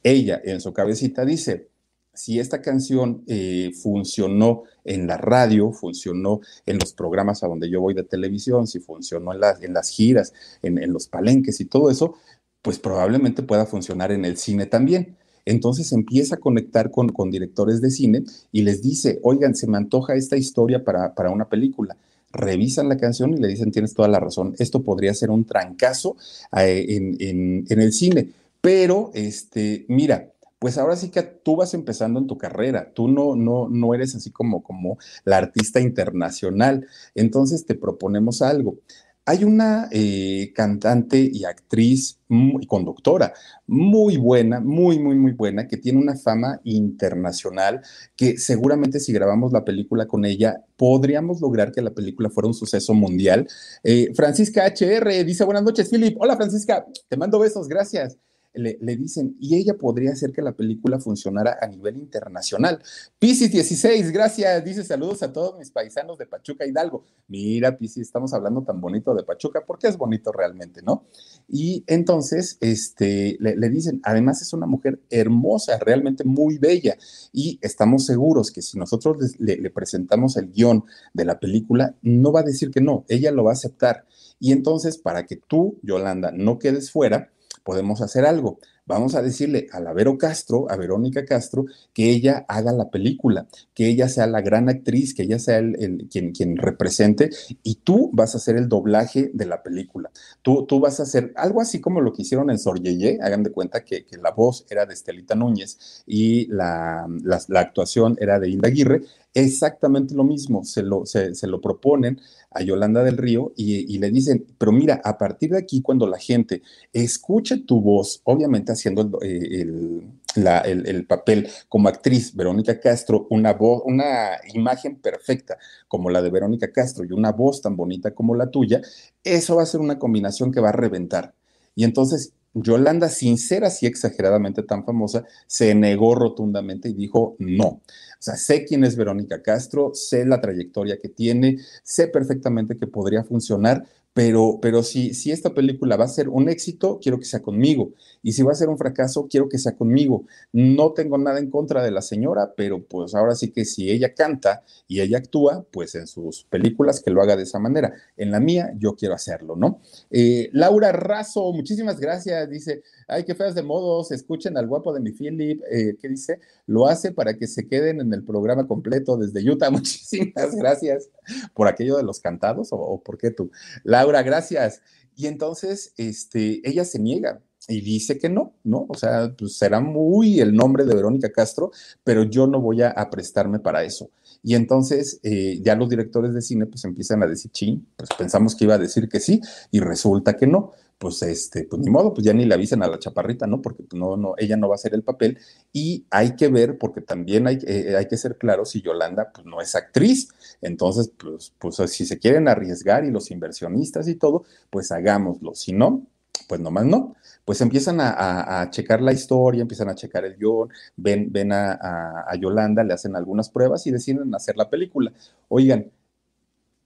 Ella en su cabecita dice, si esta canción eh, funcionó en la radio, funcionó en los programas a donde yo voy de televisión, si funcionó en, las, en las giras, en, los palenques y todo eso, pues probablemente pueda funcionar en el cine también. Entonces empieza a conectar con, con directores de cine y les dice, oigan, se me antoja esta historia para, para una película revisan la canción y le dicen, tienes toda la razón, esto podría ser un trancazo eh, en, en, en, el cine. Pero, este, mira, pues ahora sí que tú vas empezando en tu carrera, tú no, no, no eres así como, como la artista internacional, entonces te proponemos algo. Hay una eh, cantante y actriz y conductora muy buena, muy, muy, muy buena, que tiene una fama internacional, que seguramente si grabamos la película con ella, podríamos lograr que la película fuera un suceso mundial. Eh, Francisca HR dice, buenas noches, Philip. Hola, Francisca, te mando besos, gracias le, dicen, y ella podría hacer que la película funcionara a nivel internacional. Piscis 16, gracias, dice saludos a todos mis paisanos de Pachuca Hidalgo. Mira, Piscis, estamos hablando tan bonito de Pachuca, porque es bonito realmente, ¿no? Y entonces, este, le, dicen, además es una mujer hermosa, realmente muy bella, y estamos seguros que si nosotros le, le presentamos el guion de la película, no va a decir que no, ella lo va a aceptar. Y entonces, para que tú, Yolanda, no quedes fuera, podemos hacer algo. Vamos a decirle a la Vero Castro, a Verónica Castro, que ella haga la película, que ella sea la gran actriz, que ella sea el, quien, quien, represente, y tú vas a hacer el doblaje de la película. Tú, tú vas a hacer algo así como lo que hicieron en Sorgeye, hagan de cuenta que, la voz era de Estelita Núñez y la, la, actuación era de Hilda Aguirre, exactamente lo mismo, se lo, se, lo proponen a Yolanda del Río y, le dicen, pero mira, a partir de aquí, cuando la gente escuche tu voz, obviamente haciendo el, el, papel como actriz, Verónica Castro, una voz, una imagen perfecta como la de Verónica Castro y una voz tan bonita como la tuya, eso va a ser una combinación que va a reventar. Y entonces Yolanda, sin ser así exageradamente tan famosa, se negó rotundamente y dijo no. O sea, sé quién es Verónica Castro, sé la trayectoria que tiene, sé perfectamente que podría funcionar, pero, pero si, si esta película va a ser un éxito, quiero que sea conmigo. Y si va a ser un fracaso, quiero que sea conmigo. No tengo nada en contra de la señora, pero pues ahora sí que si ella canta y ella actúa, pues en sus películas que lo haga de esa manera. En la mía, yo quiero hacerlo, ¿no? Eh, Laura Razo, muchísimas gracias. Dice, ay, qué feas de modos, escuchen al guapo de mi Philip, eh, ¿qué dice? Lo hace para que se queden en el programa completo desde Utah. <laughs> Muchísimas gracias <laughs> por aquello de los cantados o, por qué tú. Laura, gracias. Y entonces, este, ella se niega y dice que no, ¿no? O sea, pues será muy el nombre de Verónica Castro, pero yo no voy a, prestarme para eso. Y entonces eh, ya los directores de cine pues empiezan a decir, ching, pues pensamos que iba a decir que sí y resulta que no. Pues este, pues ni modo, pues ya ni le avisen a la chaparrita, ¿no? Porque pues, no, no, ella no va a hacer el papel y hay que ver, porque también hay, eh, hay que ser claro si Yolanda pues no es actriz. Entonces, pues, pues si se quieren arriesgar y los inversionistas y todo, pues hagámoslo. Si no, pues nomás no pues empiezan a, checar la historia, empiezan a checar el guion, ven, ven a, a, Yolanda, le hacen algunas pruebas y deciden hacer la película. Oigan,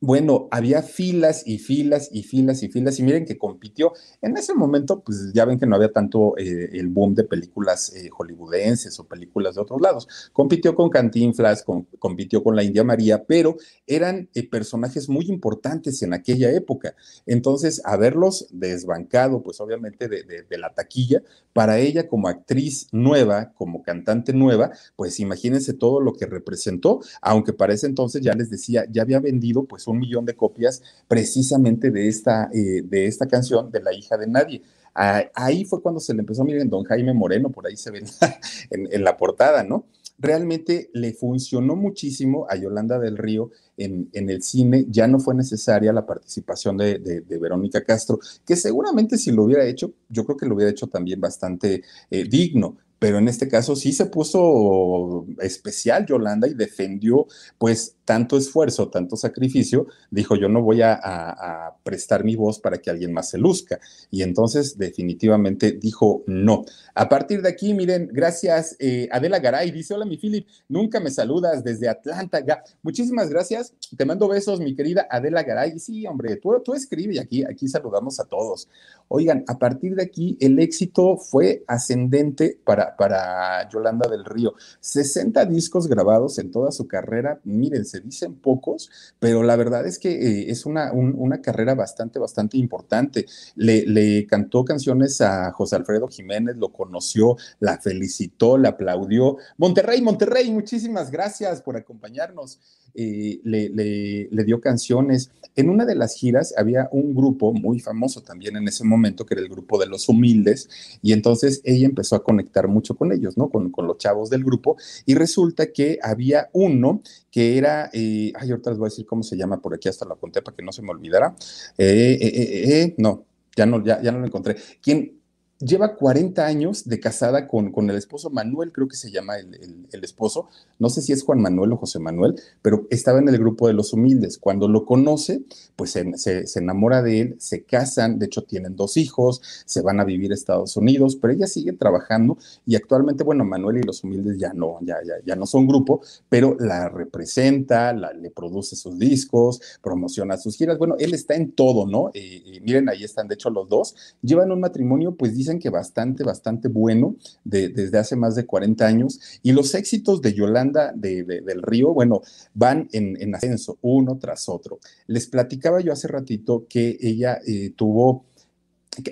bueno, había filas y filas y filas y filas y miren que compitió. En ese momento, pues ya ven que no había tanto eh, el boom de películas eh, hollywoodenses o películas de otros lados. Compitió con Cantinflas, compitió con la India María, pero eran eh, personajes muy importantes en aquella época. Entonces, haberlos desbancado, pues obviamente de, de la taquilla, para ella como actriz nueva, como cantante nueva, pues imagínense todo lo que representó, aunque para ese entonces ya les decía, ya había vendido pues un millón de copias precisamente de esta, eh, de esta canción de La hija de nadie. ahí fue cuando se le empezó, miren, don Jaime Moreno, por ahí se ve <laughs> en, la portada, ¿no? Realmente le funcionó muchísimo a Yolanda del Río en, el cine, ya no fue necesaria la participación de, Verónica Castro, que seguramente si lo hubiera hecho, yo creo que lo hubiera hecho también bastante eh, digno, pero en este caso sí se puso especial Yolanda y defendió pues tanto esfuerzo, tanto sacrificio, dijo, yo no voy a, prestar mi voz para que alguien más se luzca. Y entonces definitivamente dijo no. A partir de aquí, miren, gracias eh, Adela Garay, dice, hola mi Philip, nunca me saludas desde Atlanta. Muchísimas gracias, te mando besos, mi querida Adela Garay. Sí, hombre, tú, tú escribe y aquí, aquí saludamos a todos. Oigan, a partir de aquí, el éxito fue ascendente para, para Yolanda del Río. 60 discos grabados en toda su carrera, miren, dicen pocos, pero la verdad es que eh, es una, una carrera bastante, bastante importante. Le, le, cantó canciones a José Alfredo Jiménez, lo conoció, la felicitó, la aplaudió. Monterrey, Monterrey, muchísimas gracias por acompañarnos. Eh, le, le, dio canciones. En una de las giras había un grupo muy famoso también en ese momento, que era el grupo de los humildes, y entonces ella empezó a conectar mucho con ellos, ¿no? Con, con los chavos del grupo, y resulta que había uno que era, eh, ay, ahorita les voy a decir cómo se llama, por aquí hasta la apunté para que no se me olvidara. Eh, eh, no, ya no, ya, ya no lo encontré. ¿Quién, lleva 40 años de casada con, con el esposo Manuel, creo que se llama el, el, esposo, no sé si es Juan Manuel o José Manuel, pero estaba en el grupo de los humildes. Cuando lo conoce, pues se, se, enamora de él, se casan, de hecho tienen dos hijos, se van a vivir a Estados Unidos, pero ella sigue trabajando y actualmente, bueno, Manuel y los humildes ya no, ya, ya, ya no son grupo, pero la representa, le produce sus discos, promociona sus giras, bueno, él está en todo, ¿no? y miren, ahí están, de hecho, los dos, llevan un matrimonio, pues dice que bastante, bastante bueno desde hace más de 40 años. Y los éxitos de Yolanda del Río, bueno, van en, ascenso uno tras otro. Les platicaba yo hace ratito que ella eh, tuvo,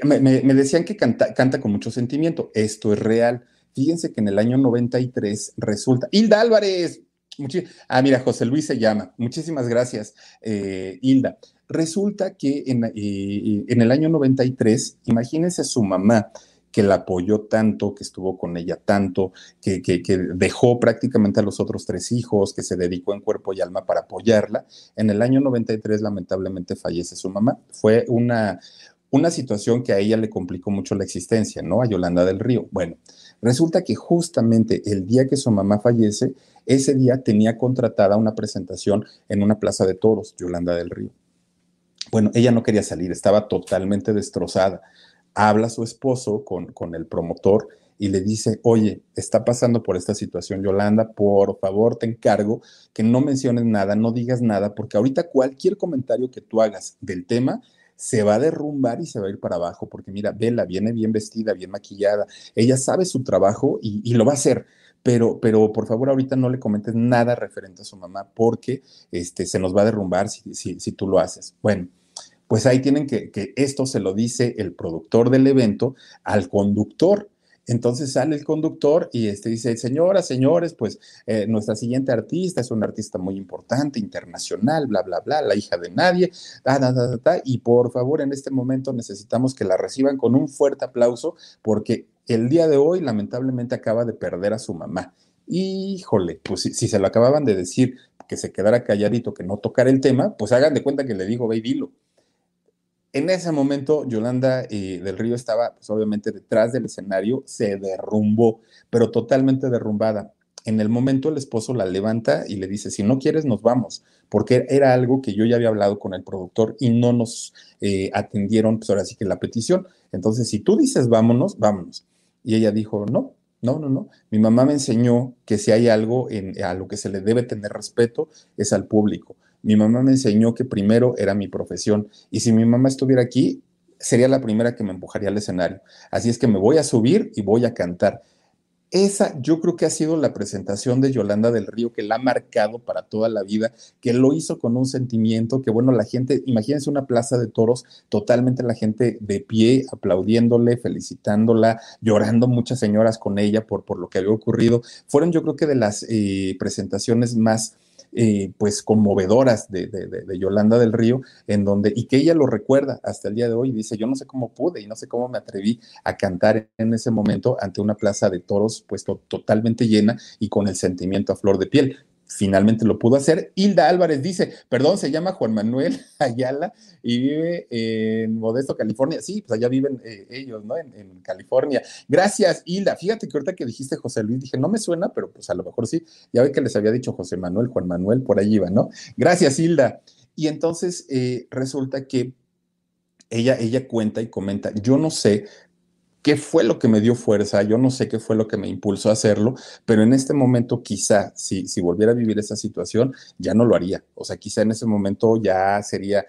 me, decían que canta, canta con mucho sentimiento. Esto es real. Fíjense que en el año 93 resulta, Hilda Álvarez, ah, mira, José Luis se llama. Muchísimas gracias, eh, Hilda. Resulta que en, eh, el año 93, imagínense su mamá que la apoyó tanto, que estuvo con ella tanto, que, que, dejó prácticamente a los otros tres hijos, que se dedicó en cuerpo y alma para apoyarla. En el año 93, lamentablemente, fallece su mamá. Fue una, una situación que a ella le complicó mucho la existencia, ¿no? A Yolanda del Río. Bueno, resulta que justamente el día que su mamá fallece, ese día tenía contratada una presentación en una plaza de toros, Yolanda del Río. Bueno, ella no quería salir, estaba totalmente destrozada. Habla su esposo con, con el promotor y le dice, oye, está pasando por esta situación, Yolanda, por favor, te encargo que no menciones nada, no digas nada, porque ahorita cualquier comentario que tú hagas del tema se va a derrumbar y se va a ir para abajo, porque mira, Vela viene bien vestida, bien maquillada, ella sabe su trabajo y, lo va a hacer. Pero, pero por favor ahorita no le comentes nada referente a su mamá porque este, se nos va a derrumbar si, si, si tú lo haces. Bueno, pues ahí tienen que, que esto se lo dice el productor del evento al conductor. Entonces sale el conductor y este dice, señoras, señores, pues eh, nuestra siguiente artista es una artista muy importante, internacional, bla, bla, bla, la hija de nadie, da, da, da, da, y por favor en este momento necesitamos que la reciban con un fuerte aplauso porque el día de hoy lamentablemente acaba de perder a su mamá. Híjole, pues si, se lo acababan de decir que se quedara calladito, que no tocara el tema, pues hagan de cuenta que le digo, ve dilo. En ese momento, Yolanda eh, del Río estaba, pues, obviamente, detrás del escenario, se derrumbó, pero totalmente derrumbada. En el momento, el esposo la levanta y le dice: Si no quieres, nos vamos, porque era algo que yo ya había hablado con el productor y no nos eh, atendieron, pues ahora sí que la petición. Entonces, si tú dices vámonos, vámonos. Y ella dijo: No, no, no, no. Mi mamá me enseñó que si hay algo en, a lo que se le debe tener respeto es al público. Mi mamá me enseñó que primero era mi profesión y si mi mamá estuviera aquí, sería la primera que me empujaría al escenario. Así es que me voy a subir y voy a cantar. Esa yo creo que ha sido la presentación de Yolanda del Río que la ha marcado para toda la vida, que lo hizo con un sentimiento que, bueno, la gente, imagínense una plaza de toros, totalmente la gente de pie, aplaudiéndole, felicitándola, llorando muchas señoras con ella por, por lo que había ocurrido. Fueron yo creo que de las eh, presentaciones más eh, pues conmovedoras de, de, Yolanda del Río, en donde, y que ella lo recuerda hasta el día de hoy, dice, yo no sé cómo pude y no sé cómo me atreví a cantar en ese momento ante una plaza de toros pues totalmente llena y con el sentimiento a flor de piel. Finalmente lo pudo hacer. Hilda Álvarez dice, perdón, se llama Juan Manuel <laughs> Ayala y vive en Modesto, California. Sí, pues allá viven eh, ellos, ¿no? En, California. Gracias, Hilda. Fíjate que ahorita que dijiste José Luis, dije, no me suena, pero pues a lo mejor sí. Ya ve que les había dicho José Manuel, Juan Manuel, por ahí iba, ¿no? Gracias, Hilda. Y entonces eh, resulta que ella, ella cuenta y comenta, yo no sé qué fue lo que me dio fuerza, yo no sé qué fue lo que me impulsó a hacerlo, pero en este momento quizá si, si volviera a vivir esa situación, ya no lo haría. O sea, quizá en ese momento ya sería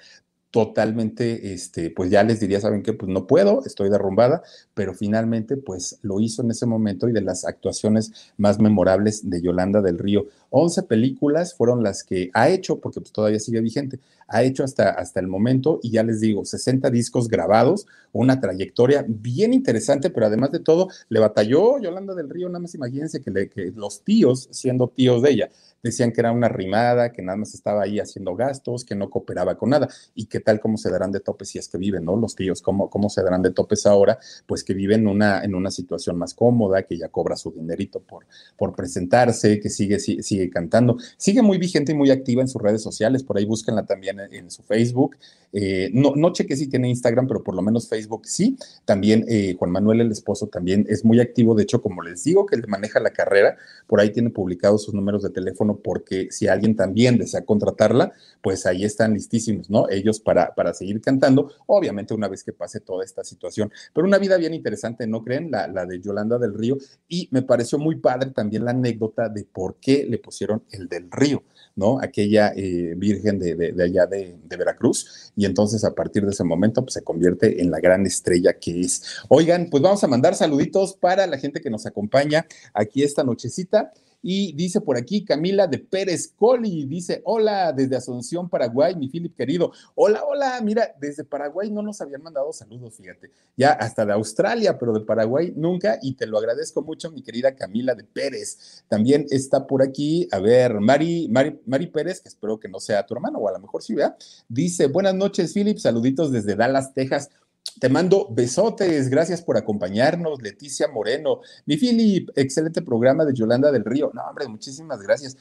totalmente, este, pues ya les diría, ¿saben qué? Pues no puedo, estoy derrumbada, pero finalmente pues lo hizo en ese momento y de las actuaciones más memorables de Yolanda del Río. 11 películas fueron las que ha hecho, porque pues todavía sigue vigente, ha hecho hasta, hasta el momento y ya les digo, 60 discos grabados, una trayectoria bien interesante, pero además de todo, le batalló Yolanda del Río, nada más imagínense que, le, que los tíos, siendo tíos de ella, decían que era una rimada, que nada más estaba ahí haciendo gastos, que no cooperaba con nada. ¿Y qué tal cómo se darán de topes si es que viven, ¿no? Los tíos, ¿cómo, cómo se darán de topes ahora? Pues que viven una, en una situación más cómoda, que ya cobra su dinerito por, por presentarse, que sigue, sigue, sigue cantando. Sigue muy vigente y muy activa en sus redes sociales, por ahí búsquenla también en, su Facebook. Eh, no, no cheque si tiene Instagram, pero por lo menos Facebook sí. También eh, Juan Manuel, el esposo, también es muy activo. De hecho, como les digo, que él maneja la carrera, por ahí tiene publicados sus números de teléfono porque si alguien también desea contratarla, pues ahí están listísimos, ¿no? Ellos para, para seguir cantando, obviamente una vez que pase toda esta situación. Pero una vida bien interesante, ¿no creen? La, la de Yolanda del Río. Y me pareció muy padre también la anécdota de por qué le pusieron el del Río. ¿no? Aquella eh, virgen de, de, de allá de, de, Veracruz. Y entonces a partir de ese momento pues, se convierte en la gran estrella que es. Oigan, pues vamos a mandar saluditos para la gente que nos acompaña aquí esta nochecita. Y dice por aquí Camila de Pérez Coli, dice, hola, desde Asunción, Paraguay, mi Philip querido. Hola, hola, mira, desde Paraguay no nos habían mandado saludos, fíjate. Ya hasta de Australia, pero de Paraguay nunca. Y te lo agradezco mucho, mi querida Camila de Pérez. También está por aquí, a ver, Mari, Mari, Mari Pérez, que espero que no sea tu hermano, o a lo mejor sí, vea. Dice, buenas noches, Philip, saluditos desde Dallas, Texas. Te mando besotes, gracias por acompañarnos, Leticia Moreno. Mi Philip, excelente programa de Yolanda del Río. No, hombre, muchísimas gracias.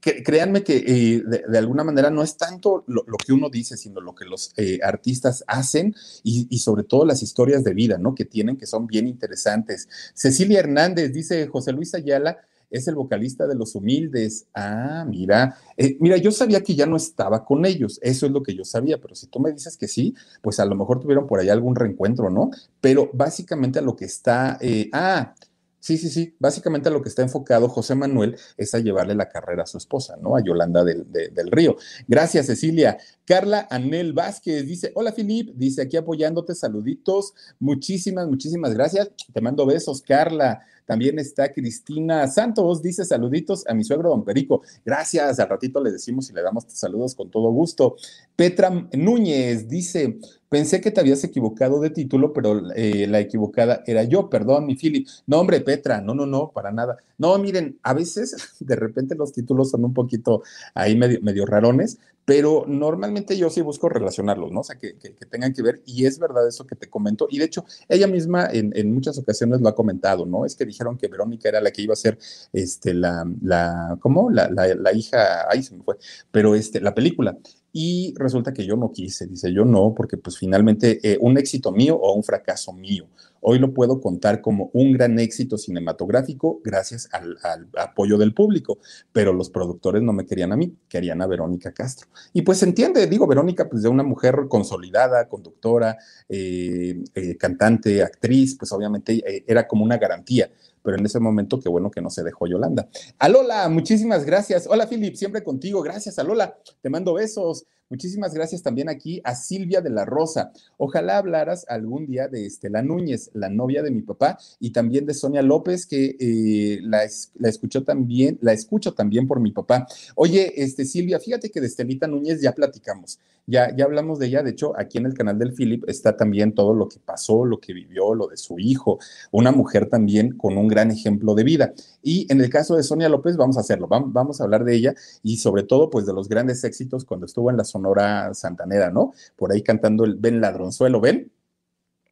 créanme que eh, de, alguna manera no es tanto lo, lo, que uno dice, sino lo que los eh, artistas hacen y, y, sobre todo las historias de vida, ¿no? Que tienen, que son bien interesantes. Cecilia Hernández dice José Luis Ayala es el vocalista de Los Humildes. Ah, mira, eh, mira, yo sabía que ya no estaba con ellos, eso es lo que yo sabía, pero si tú me dices que sí, pues a lo mejor tuvieron por ahí algún reencuentro, ¿no? Pero básicamente a lo que está, eh, ah, Sí, sí, sí. Básicamente a lo que está enfocado José Manuel es a llevarle la carrera a su esposa, ¿no? A Yolanda del, de, del Río. Gracias, Cecilia. Carla Anel Vázquez dice, hola, Filip, dice aquí apoyándote, saluditos. Muchísimas, muchísimas gracias. Te mando besos, Carla. También está Cristina Santos, dice saluditos a mi suegro don Perico. Gracias, al ratito le decimos y le damos saludos con todo gusto. Petra Núñez dice, pensé que te habías equivocado de título, pero eh, la equivocada era yo, perdón, mi Philip. No, hombre, Petra, no, no, no, para nada. No, miren, a veces <laughs> de repente los títulos son un poquito ahí medio, medio rarones, pero normalmente yo sí busco relacionarlos, ¿no? O sea, que, tengan que ver, y es verdad eso que te comento, y de hecho, ella misma en, en, muchas ocasiones lo ha comentado, ¿no? Es que dijeron que Verónica era la que iba a ser, este, la, la ¿cómo? La, la, la hija, ahí se me fue, pero este, la película, y resulta que yo no quise, dice yo no, porque pues finalmente eh, un éxito mío o un fracaso mío. Hoy lo puedo contar como un gran éxito cinematográfico gracias al, apoyo del público, pero los productores no me querían a mí, querían a Verónica Castro. Y pues se entiende, digo, Verónica, pues de una mujer consolidada, conductora, eh, eh, cantante, actriz, pues obviamente era como una garantía pero en ese momento qué bueno que no se dejó Yolanda. Alola, muchísimas gracias. Hola, Philip, siempre contigo. Gracias, Alola. Te mando besos. Muchísimas gracias también aquí a Silvia de la Rosa. Ojalá hablaras algún día de Estela Núñez, la novia de mi papá, y también de Sonia López, que eh, la, la, escuchó también, la escucho también por mi papá. Oye, este, Silvia, fíjate que de Estelita Núñez ya platicamos, ya, ya hablamos de ella. De hecho, aquí en el canal del Philip está también todo lo que pasó, lo que vivió, lo de su hijo, una mujer también con un gran ejemplo de vida. Y en el caso de Sonia López, vamos a hacerlo, vamos a hablar de ella y sobre todo, pues, de los grandes éxitos cuando estuvo en la zona Sonora Santanera, ¿no? Por ahí cantando el Ven Ladronzuelo, ¿ven?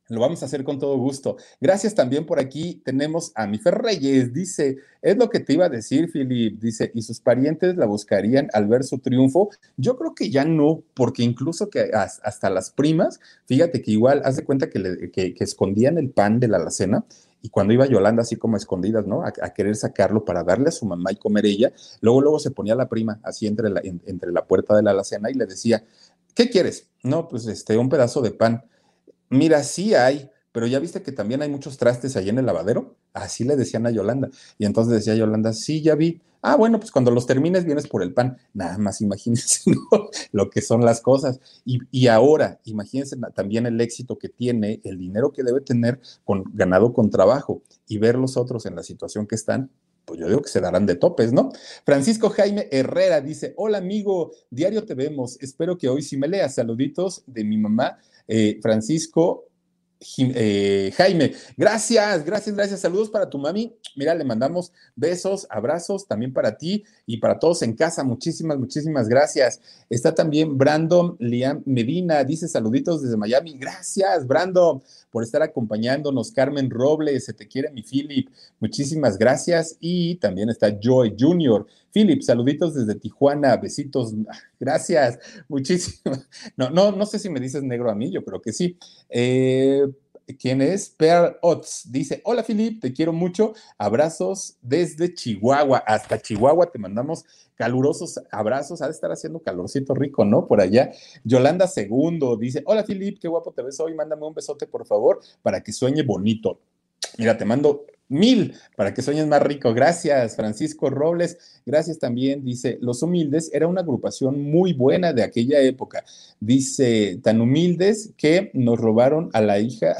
Lo vamos a hacer con todo gusto. Gracias también por aquí. Tenemos a mi Reyes. Dice, es lo que te iba a decir, Philip. Dice, y sus parientes la buscarían al ver su triunfo. Yo creo que ya no, porque incluso que hasta las primas, fíjate que igual, haz de cuenta que, que, escondían el pan de la alacena y cuando iba Yolanda así como escondidas, ¿no? A, querer sacarlo para darle a su mamá y comer ella, luego, luego se ponía la prima así entre la, entre la puerta de la alacena y le decía, ¿qué quieres? No, pues este, un pedazo de pan. Mira, sí hay, pero ya viste que también hay muchos trastes ahí en el lavadero. Así le decían a Yolanda. Y entonces decía Yolanda, sí, ya vi. Ah, bueno, pues cuando los termines vienes por el pan. Nada más imagínense <laughs> lo que son las cosas. Y, y, ahora, imagínense también el éxito que tiene, el dinero que debe tener con, ganado con trabajo y ver los otros en la situación que están, pues yo digo que se darán de topes, ¿no? Francisco Jaime Herrera dice, hola amigo, diario te vemos, espero que hoy sí me leas, saluditos de mi mamá eh, Francisco eh, Jaime, gracias, gracias, gracias. Saludos para tu mami. Mira, le mandamos besos, abrazos también para ti y para todos en casa. Muchísimas, muchísimas gracias. Está también Brandon Liam Medina, dice saluditos desde Miami. Gracias, Brandon, por estar acompañándonos. Carmen Robles, se te quiere mi Philip. Muchísimas gracias. Y también está Joy Jr. Philip, saluditos desde Tijuana, besitos. Gracias, muchísimas. <laughs> No, no, no sé si me dices negro a mí, yo creo que sí. Eh, ¿Quién es? Pearl Otts dice: Hola Philip, te quiero mucho. Abrazos desde Chihuahua hasta Chihuahua. Te mandamos calurosos abrazos. Ha de estar haciendo calorcito rico, ¿no? Por allá. Yolanda Segundo dice: Hola Philip, qué guapo te ves hoy. Mándame un besote, por favor, para que sueñe bonito. Mira, te mando mil para que sueñes más rico. Gracias, Francisco Robles. Gracias también. Dice, Los Humildes era una agrupación muy buena de aquella época. Dice, tan humildes que nos robaron a la hija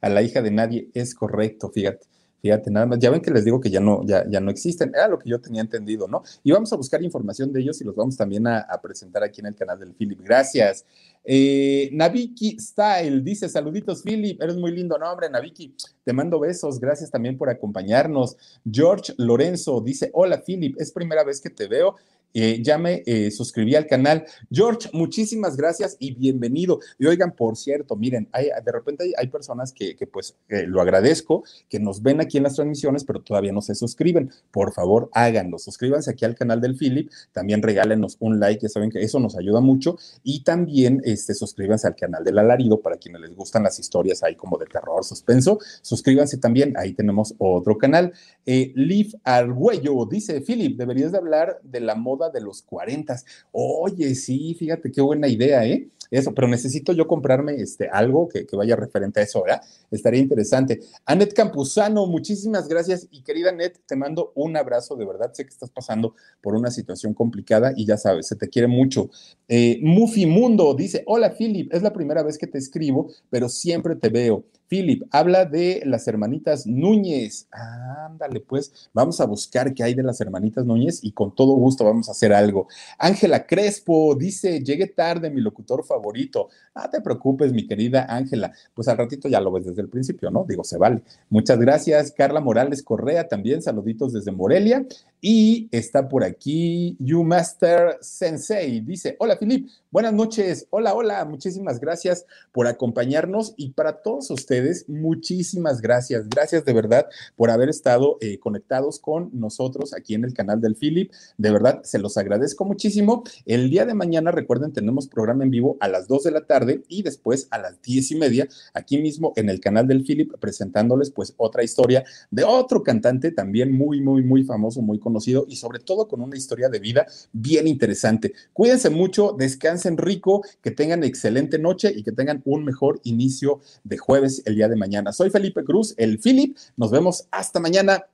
a la hija de nadie. Es correcto, fíjate. Fíjate, nada más, ya ven que les digo que ya no, ya, ya no existen, era lo que yo tenía entendido, ¿no? Y vamos a buscar información de ellos y los vamos también a, presentar aquí en el canal del Philip. Gracias. Eh, Naviki Style dice: Saluditos, Philip, eres muy lindo nombre, Naviki. Te mando besos, gracias también por acompañarnos. George Lorenzo dice: Hola, Philip, es primera vez que te veo eh, ya me eh, suscribí al canal. George, muchísimas gracias y bienvenido. Y oigan, por cierto, miren, hay, de repente hay, personas que, pues eh, lo agradezco, que nos ven aquí en las transmisiones, pero todavía no se suscriben. Por favor, háganlo. Suscríbanse aquí al canal del Philip. También regálenos un like, ya saben que eso nos ayuda mucho. Y también este, suscríbanse al canal del Alarido para quienes les gustan las historias ahí como de terror, suspenso. Suscríbanse también, ahí tenemos otro canal. Liv Argüello dice, Philip, deberías de hablar de la moda de los 40. Oye, sí, fíjate qué buena idea, ¿eh? Eso, pero necesito yo comprarme este, algo que, vaya referente a eso, ¿verdad? Estaría interesante. Anet Campuzano, muchísimas gracias. Y querida Anet, te mando un abrazo, de verdad. Sé que estás pasando por una situación complicada y ya sabes, se te quiere mucho. Eh, Mufi Mundo dice: Hola, Philip, es la primera vez que te escribo, pero siempre te veo. Philip, habla de las hermanitas Núñez. Ándale, pues vamos a buscar qué hay de las hermanitas Núñez y con todo gusto vamos a hacer algo. Ángela Crespo dice, llegué tarde, mi locutor favorito. Ah, te preocupes, mi querida Ángela. Pues al ratito ya lo ves desde el principio, ¿no? Digo, se vale. Muchas gracias. Carla Morales Correa también, saluditos desde Morelia. Y está por aquí You Master Sensei. Dice, hola Philip, buenas noches. Hola, hola. Muchísimas gracias por acompañarnos y para todos muchísimas gracias. Gracias de verdad por haber estado eh, conectados con nosotros aquí en el canal del Philip. De verdad, se los agradezco muchísimo. El día de mañana, recuerden, tenemos programa en vivo a las 2 de la tarde y después a las 10 y media aquí mismo en el canal del Philip presentándoles pues otra historia de otro cantante también muy, muy, muy famoso, muy conocido y sobre todo con una historia de vida bien interesante. Cuídense mucho, descansen rico, que tengan excelente noche y que tengan un mejor inicio de jueves el día de mañana. Soy Felipe Cruz, el Philip. Nos vemos hasta mañana.